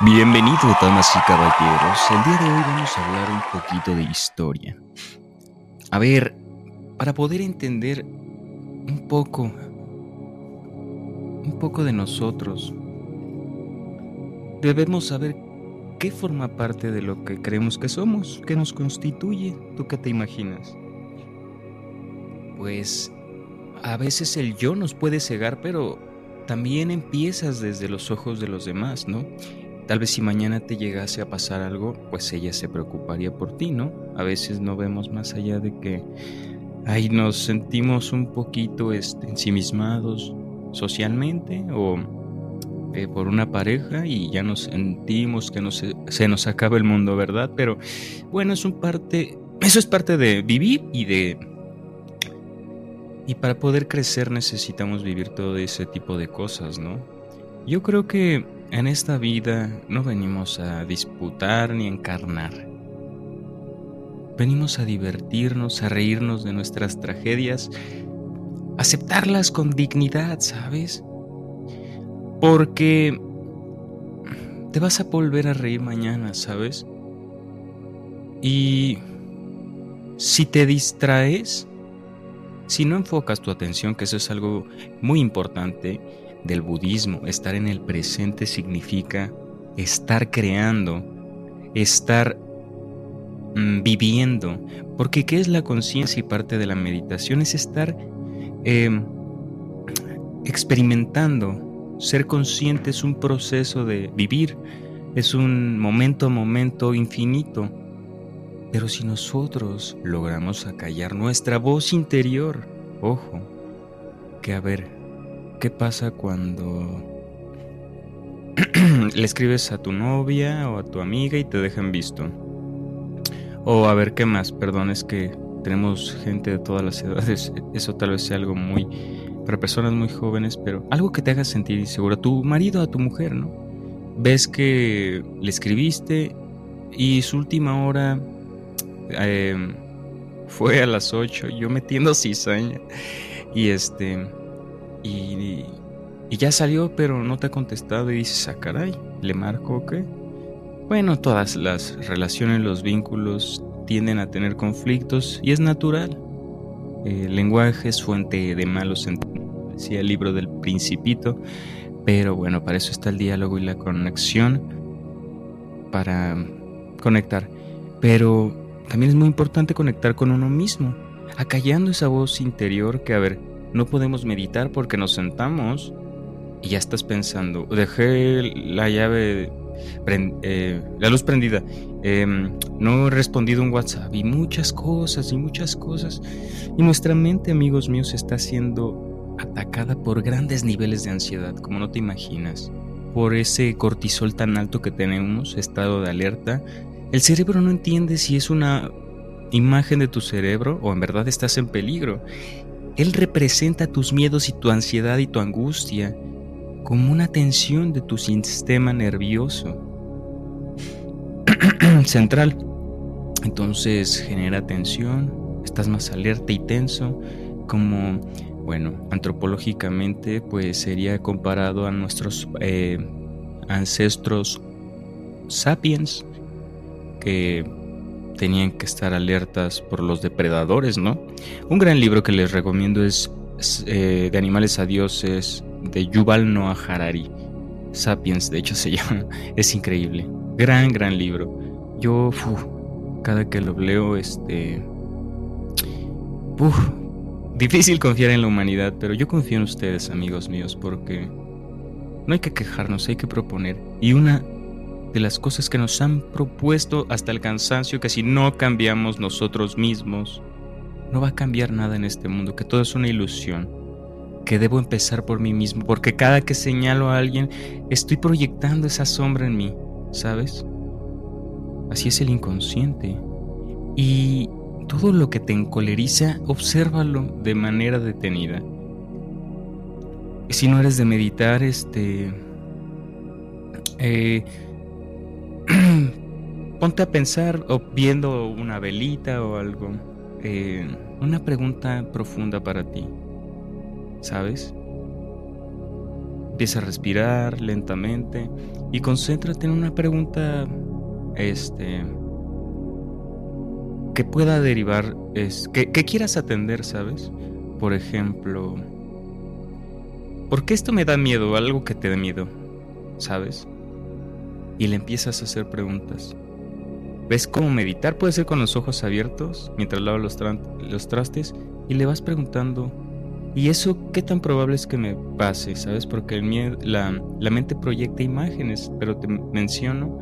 Bienvenido, damas y caballeros. El día de hoy vamos a hablar un poquito de historia. A ver, para poder entender un poco, un poco de nosotros, debemos saber qué forma parte de lo que creemos que somos, qué nos constituye. ¿Tú qué te imaginas? Pues a veces el yo nos puede cegar, pero también empiezas desde los ojos de los demás, ¿no? Tal vez si mañana te llegase a pasar algo, pues ella se preocuparía por ti, ¿no? A veces no vemos más allá de que ahí nos sentimos un poquito este, ensimismados socialmente o eh, por una pareja y ya nos sentimos que no se, se nos acaba el mundo, ¿verdad? Pero bueno, es un parte, eso es parte de vivir y de... Y para poder crecer necesitamos vivir todo ese tipo de cosas, ¿no? Yo creo que en esta vida no venimos a disputar ni a encarnar. Venimos a divertirnos, a reírnos de nuestras tragedias, aceptarlas con dignidad, ¿sabes? Porque te vas a volver a reír mañana, ¿sabes? Y si te distraes, si no enfocas tu atención, que eso es algo muy importante, del budismo, estar en el presente significa estar creando, estar mm, viviendo. Porque ¿qué es la conciencia y parte de la meditación? Es estar em, experimentando. Ser consciente es un proceso de vivir, es un momento a momento infinito. Pero si nosotros logramos acallar nuestra voz interior, ojo, que a ver, ¿Qué pasa cuando le escribes a tu novia o a tu amiga y te dejan visto? O a ver, ¿qué más? Perdón, es que tenemos gente de todas las edades. Eso tal vez sea algo muy... para personas muy jóvenes, pero algo que te haga sentir inseguro. A tu marido, a tu mujer, ¿no? Ves que le escribiste y su última hora em, fue a las 8, yo metiendo cizaña. Y este ya salió, pero no te ha contestado y dices, ah, caray, ¿le marco o qué? Bueno, todas las relaciones, los vínculos tienden a tener conflictos y es natural. El lenguaje es fuente de malos sentimientos, decía el libro del principito, pero bueno, para eso está el diálogo y la conexión, para conectar. Pero también es muy importante conectar con uno mismo, acallando esa voz interior que, a ver, no podemos meditar porque nos sentamos y ya estás pensando, dejé la llave, eh, la luz prendida, em, no he respondido un WhatsApp y muchas cosas y muchas cosas. Y nuestra mente, amigos míos, está siendo atacada por grandes niveles de ansiedad, como no te imaginas. Por ese cortisol tan alto que tenemos, estado de alerta, el cerebro no entiende si es una imagen de tu cerebro o en verdad estás en peligro. Él representa tus miedos y tu ansiedad y tu angustia como una tensión de tu sistema nervioso central. Entonces genera tensión, estás más alerta y tenso, como, bueno, antropológicamente pues sería comparado a nuestros eh, ancestros sapiens, que tenían que estar alertas por los depredadores, ¿no? Un gran libro que les recomiendo es, eh, De animales a dioses de Yuval Noah Harari. Sapiens, de hecho se llama. Es increíble. Gran, gran libro. Yo, cada que lo leo, este... difícil confiar en la humanidad, pero yo confío en ustedes, amigos míos, porque no hay que quejarnos, hay que proponer. Y una de las cosas que nos han propuesto hasta el cansancio, que si no cambiamos nosotros mismos, no va a cambiar nada en este mundo, que todo es una ilusión, que debo empezar por mí mismo, porque cada que señalo a alguien, estoy proyectando esa sombra en mí, ¿sabes? Así es el inconsciente. Y todo lo que te encoleriza, obsérvalo de manera detenida. Si no eres de meditar, este... Eh, ponte a pensar o viendo una velita o algo. Eh, una pregunta profunda para ti. ¿Sabes? Empieza a respirar lentamente y concéntrate en una pregunta este que pueda derivar es que, quieras atender, ¿sabes? Por ejemplo, ¿por qué esto me da miedo? Algo que te dé miedo, ¿sabes? Y le empiezas a hacer preguntas. ¿Ves cómo meditar? Puede ser con los ojos abiertos mientras lavas los, los trastes y le vas preguntando ¿Y eso qué tan probable es que me pase? ¿Sabes? Porque el la, la mente proyecta imágenes, pero te menciono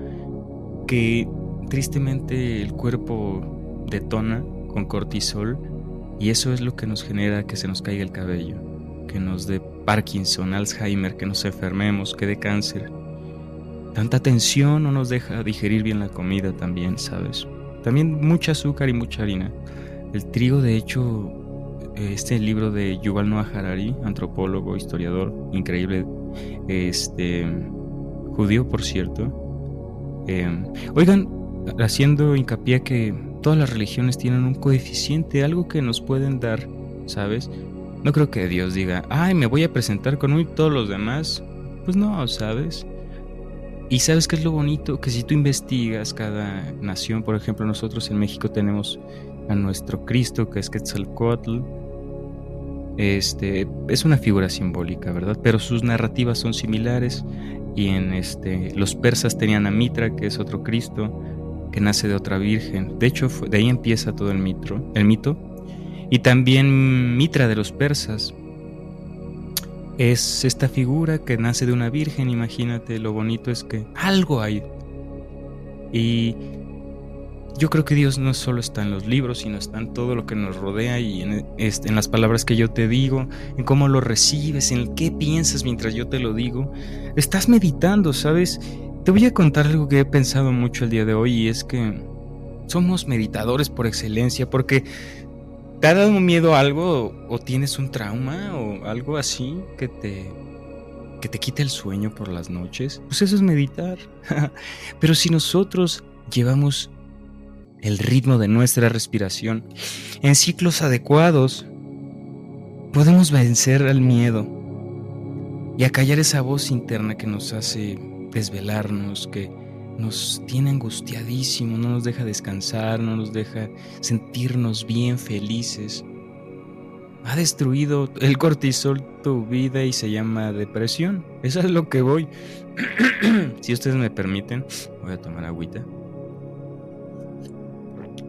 que tristemente el cuerpo detona con cortisol y eso es lo que nos genera que se nos caiga el cabello, que nos dé Parkinson, Alzheimer, que nos enfermemos, que dé cáncer. Tanta tensión no nos deja digerir bien la comida también, ¿sabes? También mucha azúcar y mucha harina. El trigo, de hecho, este libro de Yuval Noah Harari, antropólogo, historiador, increíble, este, judío, por cierto. Em, oigan, haciendo hincapié que todas las religiones tienen un coeficiente, algo que nos pueden dar, ¿sabes? No creo que Dios diga, ay, me voy a presentar con todos los demás. Pues no, ¿sabes? Y sabes qué es lo bonito, que si tú investigas cada nación, por ejemplo, nosotros en México tenemos a nuestro Cristo, que es Quetzalcoatl, este, es una figura simbólica, ¿verdad? Pero sus narrativas son similares y en este, los persas tenían a Mitra, que es otro Cristo, que nace de otra virgen. De hecho, de ahí empieza todo el, mitro, el mito. Y también Mitra de los persas es esta figura que nace de una virgen, imagínate, lo bonito es que algo hay. Y yo creo que Dios no solo está en los libros, sino está en todo lo que nos rodea y en, las palabras que yo te digo, en cómo lo recibes, en qué piensas mientras yo te lo digo. Estás meditando, ¿sabes? Te voy a contar algo que he pensado mucho el día de hoy y es que somos meditadores por excelencia porque te ha dado miedo a algo o tienes un trauma o algo así que te que te quite el sueño por las noches. Pues eso es meditar. Pero si nosotros llevamos el ritmo de nuestra respiración en ciclos adecuados, podemos vencer al miedo y acallar esa voz interna que nos hace desvelarnos, que nos tiene angustiadísimo, no nos deja descansar, no nos deja sentirnos bien felices. Ha destruido el cortisol tu vida y se llama depresión. Eso es lo que voy. si ustedes me permiten, voy a tomar agüita.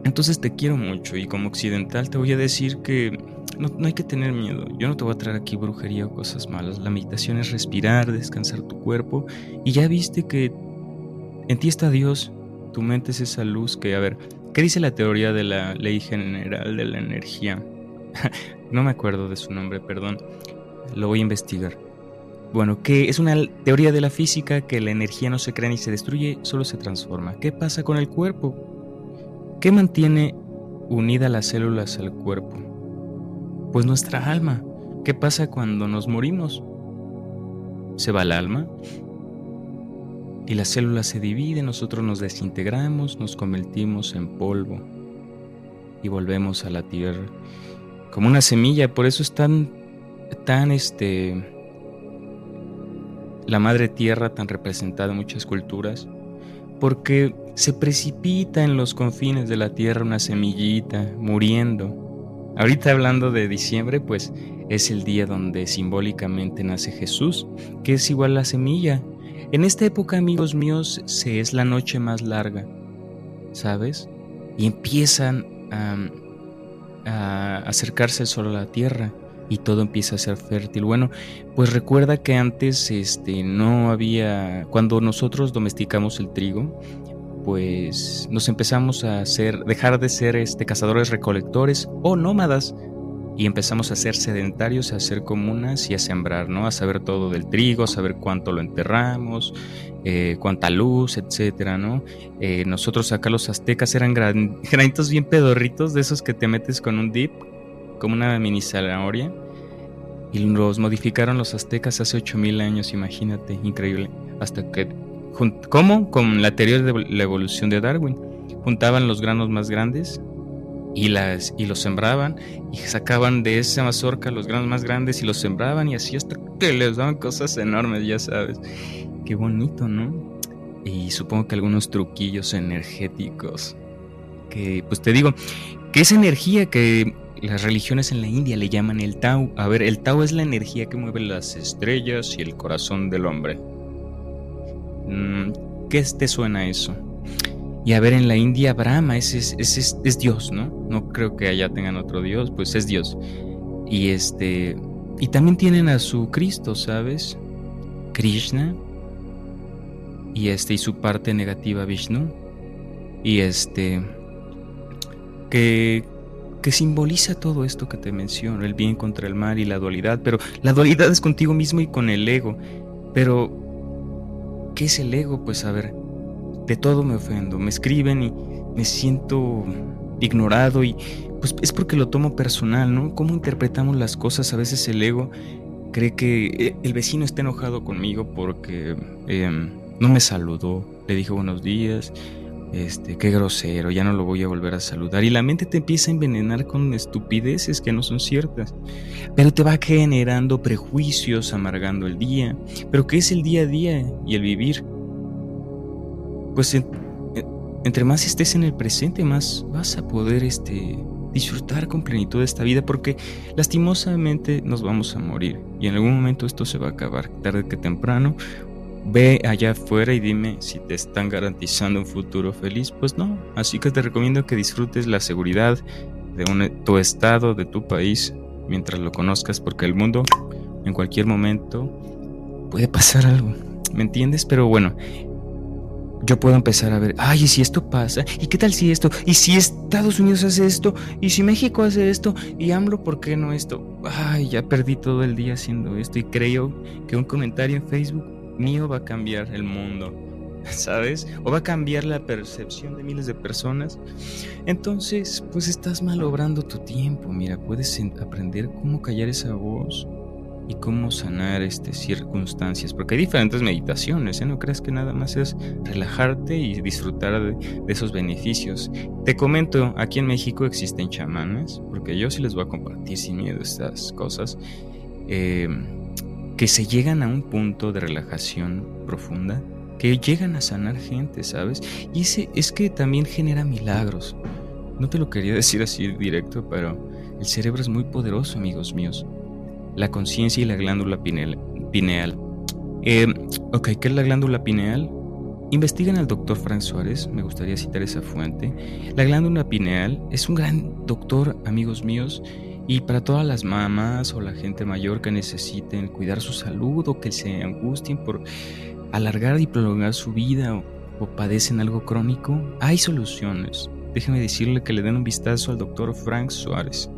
Entonces te quiero mucho y como occidental te voy a decir que no, hay que tener miedo. Yo no te voy a traer aquí brujería o cosas malas. La meditación es respirar, descansar tu cuerpo y ya viste que en ti está Dios. Tu mente es esa luz que, a ver, ¿qué dice la teoría de la ley general de la energía? no me acuerdo de su nombre, perdón. Lo voy a investigar. Bueno, que es una teoría de la física que la energía no se crea ni se destruye, solo se transforma. ¿Qué pasa con el cuerpo? ¿Qué mantiene unida las células al cuerpo? Pues nuestra alma. ¿Qué pasa cuando nos morimos? Se va el alma y las células se dividen, nosotros nos desintegramos, nos convertimos en polvo y volvemos a la tierra como una semilla, por eso es tan tan este la madre tierra tan representada en muchas culturas porque se precipita en los confines de la tierra una semillita muriendo. Ahorita hablando de diciembre, pues es el día donde simbólicamente nace Jesús, que es igual la semilla. En esta época, amigos míos, se es la noche más larga, ¿sabes? Y empiezan a, a acercarse el sol a la tierra y todo empieza a ser fértil. Bueno, pues recuerda que antes este, no había, cuando nosotros domesticamos el trigo, pues nos empezamos a hacer, dejar de ser este, cazadores recolectores o nómadas y empezamos a ser sedentarios, a hacer comunas y a sembrar, ¿no? A saber todo del trigo, a saber cuánto lo enterramos, eh, cuánta luz, etcétera, ¿no? Eh, nosotros acá los aztecas eran granitos bien pedorritos, de esos que te metes con un dip, como una mini zanahoria. Y los modificaron los aztecas hace 8000 años, imagínate, increíble. Hasta que, ¿cómo? Con la teoría de la evolución de Darwin. Juntaban los granos más grandes y, las, y los sembraban y sacaban de esa mazorca los granos más grandes y los sembraban y así hasta que les dan cosas enormes, ya sabes. Qué bonito, ¿no? Y supongo que algunos truquillos energéticos. Que, pues te digo, que esa energía que las religiones en la India le llaman el Tao. A ver, el Tao es la energía que mueve las estrellas y el corazón del hombre. Mm, ¿Qué te suena eso? Y a ver, en la India Brahma es, es, Dios, ¿no? No creo que allá tengan otro Dios, pues es Dios. Y este. Y también tienen a su Cristo, ¿sabes? Krishna. Y este, y su parte negativa Vishnu. Y este. Que, que simboliza todo esto que te menciono, el bien contra el mal y la dualidad, pero la dualidad es contigo mismo y con el ego. Pero, ¿qué es el ego? Pues a ver, de todo me ofendo, me escriben y me siento ignorado y pues es porque lo tomo personal, ¿no? ¿Cómo interpretamos las cosas? A veces el ego cree que eh, el vecino está enojado conmigo porque em, no me saludó, le dije buenos días, este, qué grosero, ya no lo voy a volver a saludar. Y la mente te empieza a envenenar con estupideces que no son ciertas. Pero te va generando prejuicios, amargando el día. Pero ¿qué es el día a día y el vivir? pues entre más estés en el presente, más vas a poder este, disfrutar con plenitud de esta vida, porque lastimosamente nos vamos a morir y en algún momento esto se va a acabar, tarde que temprano. Ve allá afuera y dime si te están garantizando un futuro feliz. Pues no, así que te recomiendo que disfrutes la seguridad de tu estado, de tu país, mientras lo conozcas, porque el mundo en cualquier momento puede pasar algo. ¿Me entiendes? Pero bueno, yo puedo empezar a ver, ay, ¿y si esto pasa? ¿Y qué tal si esto? ¿Y si Estados Unidos hace esto? ¿Y si México hace esto? ¿Y AMLO por qué no esto? Ay, ya perdí todo el día haciendo esto y creo que un comentario en Facebook mío va a cambiar el mundo, ¿sabes? O va a cambiar la percepción de miles de personas. Entonces, pues estás malobrando tu tiempo, mira, puedes aprender cómo callar esa voz y cómo sanar este, circunstancias, porque hay diferentes meditaciones, ¿eh? no creas que nada más es relajarte y disfrutar de, esos beneficios. Te comento, aquí en México existen chamanes, porque yo sí les voy a compartir sin miedo estas cosas, em, que se llegan a un punto de relajación profunda, que llegan a sanar gente, ¿sabes? Y ese es que también genera milagros. No te lo quería decir así directo, pero el cerebro es muy poderoso, amigos míos la conciencia y la glándula pineal. Eh, ok, ¿qué es la glándula pineal? Investiguen al doctor Frank Suárez, me gustaría citar esa fuente. La glándula pineal es un gran doctor, amigos míos, y para todas las mamás o la gente mayor que necesiten cuidar su salud o que se angustien por alargar y prolongar su vida o, o padecen algo crónico, hay soluciones. Déjenme decirle que le den un vistazo al doctor Frank Suárez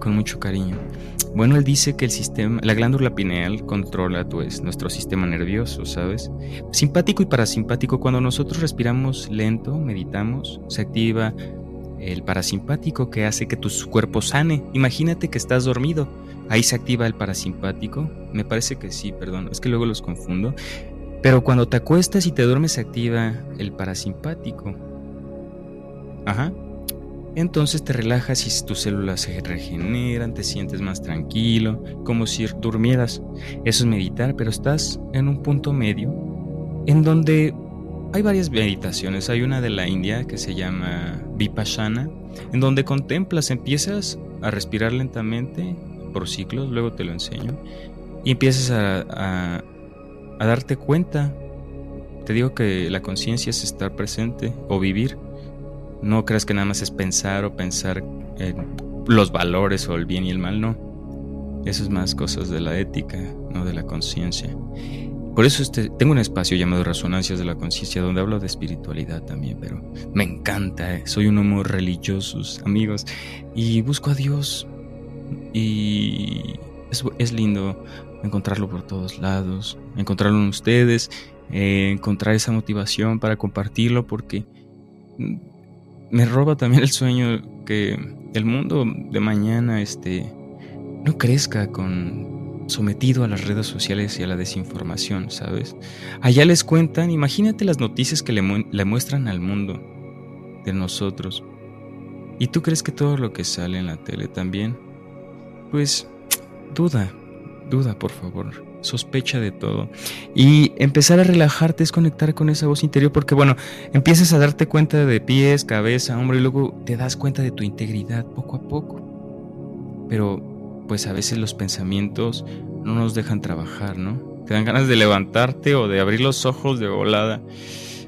con mucho cariño. Bueno, él dice que el sistema, la glándula pineal controla pues, nuestro sistema nervioso, ¿sabes? Simpático y parasimpático. Cuando nosotros respiramos lento, meditamos, se activa el parasimpático que hace que tu cuerpo sane. Imagínate que estás dormido. Ahí se activa el parasimpático. Me parece que sí, perdón, es que luego los confundo. Pero cuando te acuestas y te duermes se activa el parasimpático. Ajá. Entonces te relajas y tus células se regeneran, te sientes más tranquilo, como si durmieras. Eso es meditar, pero estás en un punto medio en donde hay varias meditaciones. Hay una de la India que se llama Vipassana, en donde contemplas, empiezas a respirar lentamente por ciclos, luego te lo enseño, y empiezas a, a darte cuenta. Te digo que la conciencia es estar presente o vivir no creas que nada más es pensar o pensar en los valores o el bien y el mal, no. Eso es más cosas de la ética, no de la conciencia. Por eso este, tengo un espacio llamado Resonancias de la Conciencia donde hablo de espiritualidad también, pero me encanta, eh. soy un hombre religioso, amigos, y busco a Dios. Y es, lindo encontrarlo por todos lados, encontrarlo en ustedes, eh, encontrar esa motivación para compartirlo, porque me roba también el sueño que el mundo de mañana este, no crezca con sometido a las redes sociales y a la desinformación, ¿sabes? Allá les cuentan, imagínate las noticias que le, muestran al mundo de nosotros. ¿Y tú crees que todo lo que sale en la tele también? Pues duda, duda, por favor, sospecha de todo. Y empezar a relajarte es conectar con esa voz interior porque, bueno, empiezas a darte cuenta de pies, cabeza, hombro y luego te das cuenta de tu integridad poco a poco. Pero, pues a veces los pensamientos no nos dejan trabajar, ¿no? Te dan ganas de levantarte o de abrir los ojos de volada.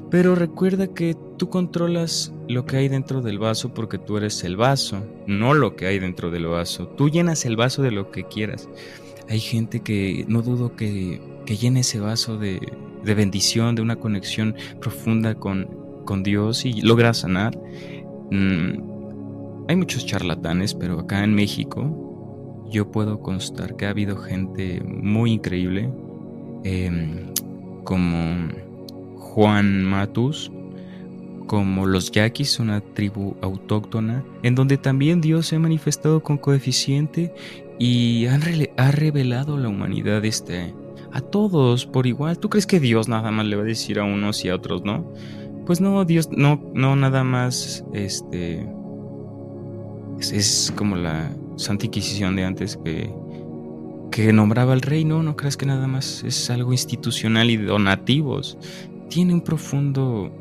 Pero recuerda que tú controlas lo que hay dentro del vaso porque tú eres el vaso, no lo que hay dentro del vaso. Tú llenas el vaso de lo que quieras. Hay gente que no dudo que, que llene ese vaso de, de, bendición, de una conexión profunda con, con Dios y logra sanar. Mm, hay muchos charlatanes, pero acá en México yo puedo constar que ha habido gente muy increíble, em, como Juan Matus, como los yaquis, una tribu autóctona, en donde también Dios se ha manifestado con coeficiente y ha revelado la humanidad este, a todos por igual. ¿Tú crees que Dios nada más le va a decir a unos y a otros no? Pues no, Dios no, no nada más este es, como la Santa Inquisición de antes que, que nombraba al rey, no, no creas que nada más es algo institucional y donativos. Tiene un profundo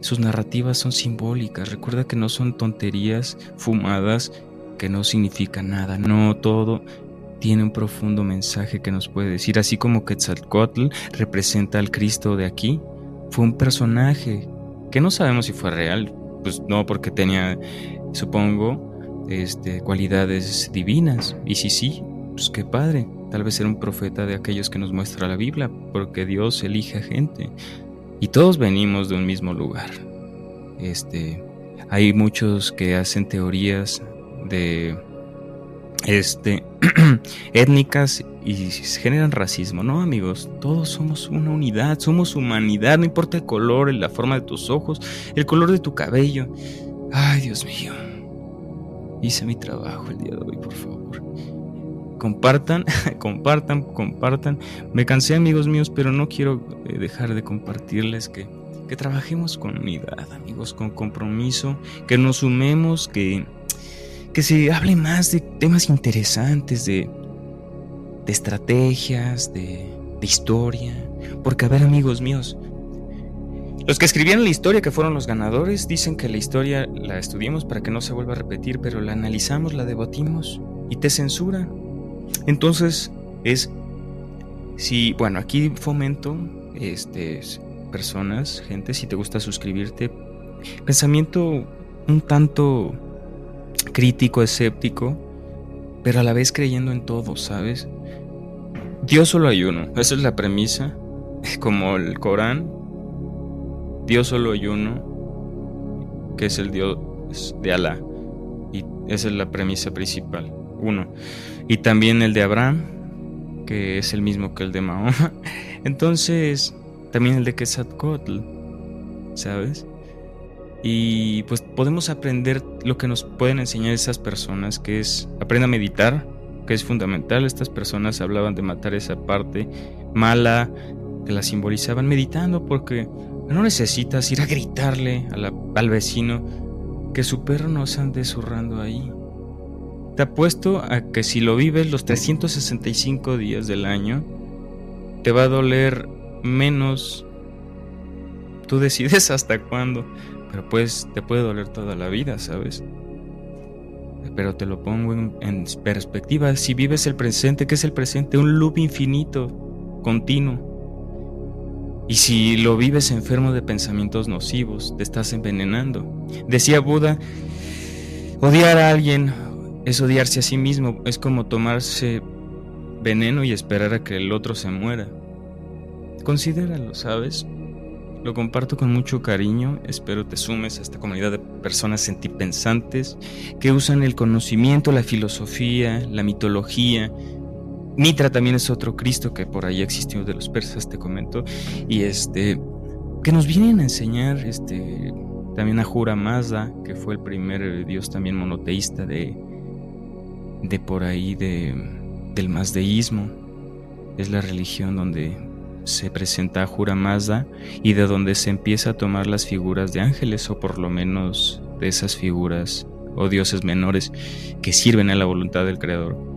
sus narrativas son simbólicas. Recuerda que no son tonterías fumadas que no significan nada. No todo tiene un profundo mensaje que nos puede decir. Así como Quetzalcoatl representa al Cristo de aquí, fue un personaje que no sabemos si fue real. Pues no, porque tenía, supongo, este, cualidades divinas. Y si sí, pues qué padre. Tal vez era un profeta de aquellos que nos muestra la Biblia, porque Dios elige a gente. Y todos venimos de un mismo lugar. Este, hay muchos que hacen teorías de este étnicas y generan racismo. No, amigos, todos somos una unidad, somos humanidad, no importa el color, la forma de tus ojos, el color de tu cabello. Ay, Dios mío. Hice mi trabajo el día de hoy, por favor. Compartan, compartan, compartan. Me cansé amigos míos, pero no quiero eh, dejar de compartirles que, que trabajemos con unidad, amigos, con compromiso, que nos sumemos, que, que se hable más de temas interesantes, de, de estrategias, de, de historia. Porque, a ver, amigos míos, los que escribieron la historia, que fueron los ganadores, dicen que la historia la estudiemos para que no se vuelva a repetir, pero la analizamos, la debatimos y te censuran. Entonces, es si, bueno, aquí fomento este, personas, gente, si te gusta suscribirte, pensamiento un tanto crítico, escéptico, pero a la vez creyendo en todo, ¿sabes? Dios solo hay uno, esa es la premisa, como el Corán, Dios solo hay uno, que es el Dios de Alá, y esa es la premisa principal, uno y también el de Abraham, que es el mismo que el de Mahoma. Entonces, también el de Quetzalcoatl, ¿sabes? Y pues podemos aprender lo que nos pueden enseñar esas personas, que es aprenda a meditar, que es fundamental. Estas personas hablaban de matar esa parte mala, que la simbolizaban meditando, porque no necesitas ir a gritarle al vecino que su perro no se ande zurrando ahí. Te apuesto a que si lo vives los 365 días del año, te va a doler menos. Tú decides hasta cuándo, pero pues te puede doler toda la vida, ¿sabes? Pero te lo pongo en, en perspectiva. Si vives el presente, ¿qué es el presente? Un loop infinito, continuo. Y si lo vives enfermo de pensamientos nocivos, te estás envenenando. Decía Buda, odiar a alguien es odiarse a sí mismo, es como tomarse veneno y esperar a que el otro se muera. Considéralo, ¿sabes? Lo comparto con mucho cariño, espero te sumes a esta comunidad de personas sentipensantes que usan el conocimiento, la filosofía, la mitología. Mitra también es otro Cristo que por ahí existió de los persas, te comento, y este que nos vienen a enseñar este también a Jura Mazda, que fue el primer dios también monoteísta de, de por ahí de, del mazdeísmo. Es la religión donde se presenta a Jura Mazda y de donde se empieza a tomar las figuras de ángeles o por lo menos de esas figuras o dioses menores que sirven a la voluntad del Creador.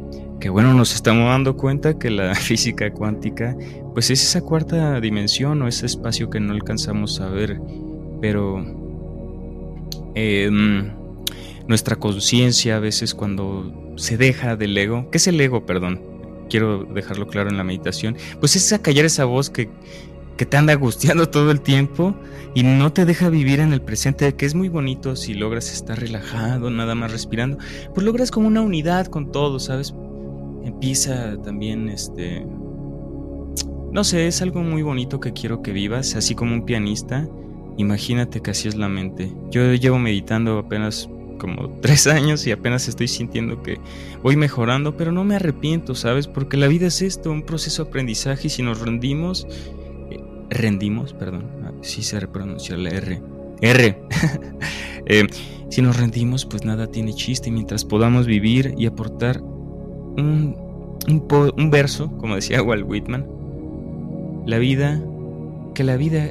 Que bueno, nos estamos dando cuenta que la física cuántica pues es esa cuarta dimensión o ese espacio que no alcanzamos a ver, pero em, nuestra conciencia a veces cuando se deja del ego, ¿qué es el ego, perdón? Quiero dejarlo claro en la meditación, pues es a callar esa voz que, que te anda angustiando todo el tiempo y no te deja vivir en el presente, que es muy bonito si logras estar relajado, nada más respirando, pues logras como una unidad con todo, ¿sabes? Empieza también este no sé, es algo muy bonito que quiero que vivas, así como un pianista. Imagínate que así es la mente. Yo llevo meditando apenas como tres años y apenas estoy sintiendo que voy mejorando, pero no me arrepiento, ¿sabes? Porque la vida es esto, un proceso de aprendizaje y si nos rendimos, eh, rendimos, perdón, ah, sí se repronunció la R, R, eh, si nos rendimos, pues nada tiene chiste mientras podamos vivir y aportar un, un, verso, como decía Walt Whitman, la vida, que la vida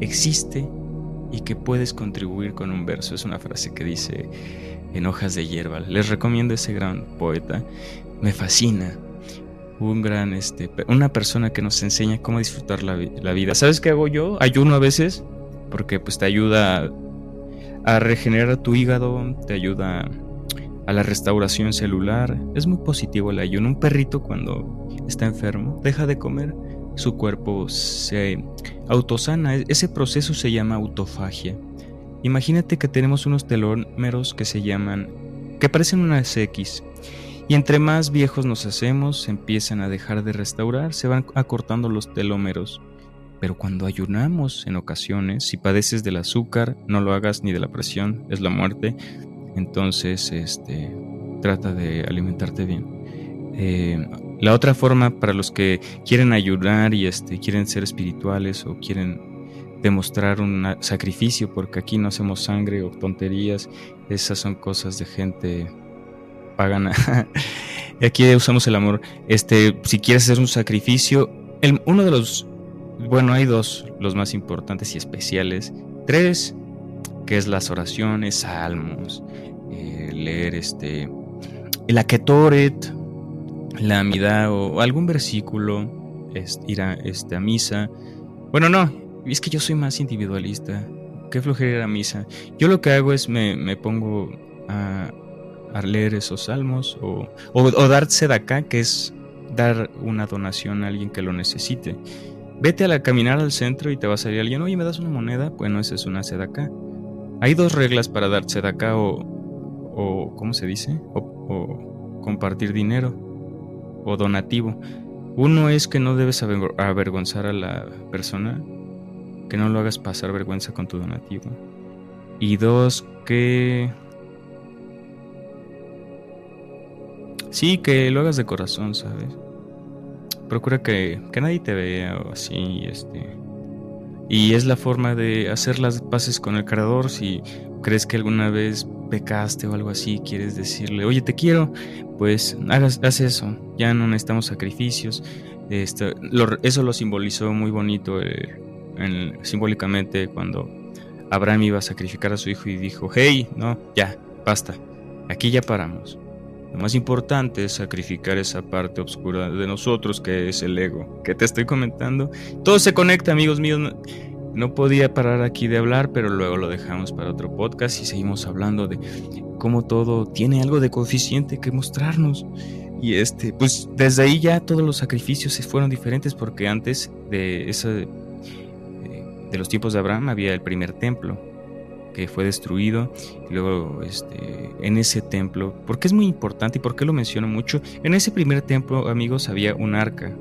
existe y que puedes contribuir con un verso. Es una frase que dice en hojas de hierba. Les recomiendo ese gran poeta. Me fascina. Un gran, este, una persona que nos enseña cómo disfrutar la, vida. ¿Sabes qué hago yo? Ayuno a veces porque pues te ayuda a regenerar tu hígado, te ayuda a la restauración celular. Es muy positivo el ayuno. Un perrito cuando está enfermo deja de comer, su cuerpo se autosana. E-, ese proceso se llama autofagia. Imagínate que tenemos unos telómeros que se llaman, que parecen unas X. Y entre más viejos nos hacemos, empiezan a dejar de restaurar, se van acortando los telómeros. Pero cuando ayunamos en ocasiones, si padeces del azúcar, no lo hagas ni de la presión, es la muerte, entonces, este, trata de alimentarte bien. Eh, la otra forma para los que quieren ayudar y este, quieren ser espirituales o quieren demostrar un sacrificio, porque aquí no hacemos sangre o tonterías, esas son cosas de gente pagana. aquí usamos el amor. Este, si quieres hacer un sacrificio, uno de los, bueno, hay dos, los más importantes y especiales. Tres, que es las oraciones, salmos, eh, leer este, el Aketoret, la amidad o, algún versículo, ir a, este, a misa. Bueno, no, es que yo soy más individualista. Qué flojera ir a misa. Yo lo que hago es me, pongo a, leer esos salmos o, o, darse de acá, que es dar una donación a alguien que lo necesite. Vete a la, caminar al centro y te va a salir alguien, oye, ¿me das una moneda? Bueno, esa es una acá hay dos reglas para dar tzedakah o, o ¿cómo se dice? O, compartir dinero o donativo. Uno es que no debes avergonzar a la persona, que no lo hagas pasar vergüenza con tu donativo. Y dos, que... Sí, que lo hagas de corazón, ¿sabes? Procura que, que nadie te vea o así, este y es la forma de hacer las paces con el creador. Si crees que alguna vez pecaste o algo así, quieres decirle, oye, te quiero, pues hagas, haz eso. Ya no necesitamos sacrificios. Esto, eso lo simbolizó muy bonito eh, simbólicamente cuando Abraham iba a sacrificar a su hijo y dijo, hey, no, ya, basta, aquí ya paramos. Lo más importante es sacrificar esa parte oscura de nosotros que es el ego, que te estoy comentando. Todo se conecta, amigos míos. No podía parar aquí de hablar, pero luego lo dejamos para otro podcast y seguimos hablando de cómo todo tiene algo de coeficiente que mostrarnos. Y este, pues desde ahí ya todos los sacrificios fueron diferentes porque antes de ese eh, de los tiempos de Abraham había el primer templo que fue destruido. Y luego, este, en ese templo, porque es muy importante y por qué lo menciono mucho, en ese primer templo, amigos, había un arca,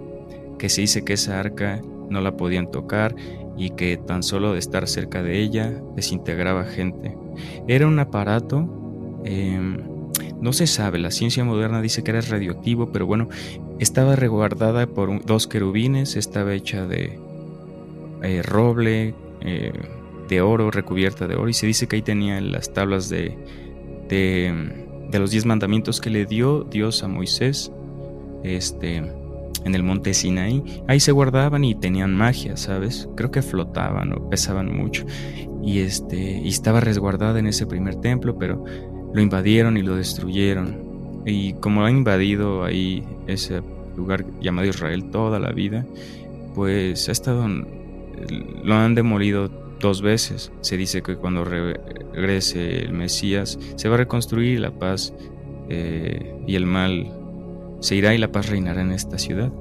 que se dice que esa arca no la podían tocar y que tan solo de estar cerca de ella desintegraba gente. Era un aparato, em, no se sabe, la ciencia moderna dice que era radioactivo, pero bueno, estaba resguardada por dos querubines, estaba hecha de eh, roble, eh, de oro, recubierta de oro, y se dice que ahí tenía las tablas de, de, los diez mandamientos que le dio Dios a Moisés este, en el monte Sinaí. Ahí se guardaban y tenían magia, ¿sabes? Creo que flotaban o pesaban mucho. Y, este, y estaba resguardada en ese primer templo, pero lo invadieron y lo destruyeron. y como ha invadido ahí ese lugar llamado Israel toda la vida, pues ha estado, lo han demolido dos veces. Se dice que cuando regrese el Mesías se va a reconstruir la paz eh, y el mal se irá y la paz reinará en esta ciudad.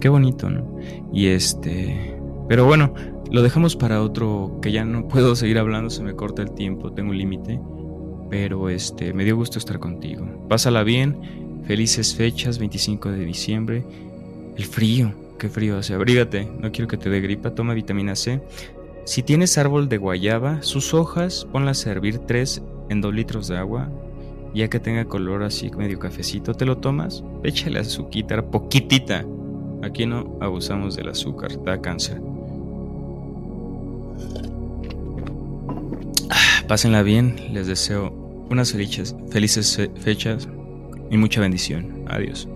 Qué bonito, ¿no? Y este, pero bueno, lo dejamos para otro que ya no puedo seguir hablando, se me corta el tiempo, tengo un límite. Pero este, me dio gusto estar contigo. Pásala bien, felices fechas, 25 de diciembre. El frío, qué frío hace. Abrígate, no quiero que te dé gripa, toma vitamina C. Si tienes árbol de guayaba, sus hojas ponlas a hervir 3 en 2 litros de agua. Ya que tenga color así medio cafecito, te lo tomas, échale azuquita, poquitita. Aquí no abusamos del azúcar, da cáncer. Pásenla bien, les deseo unas felices fechas y mucha bendición. Adiós.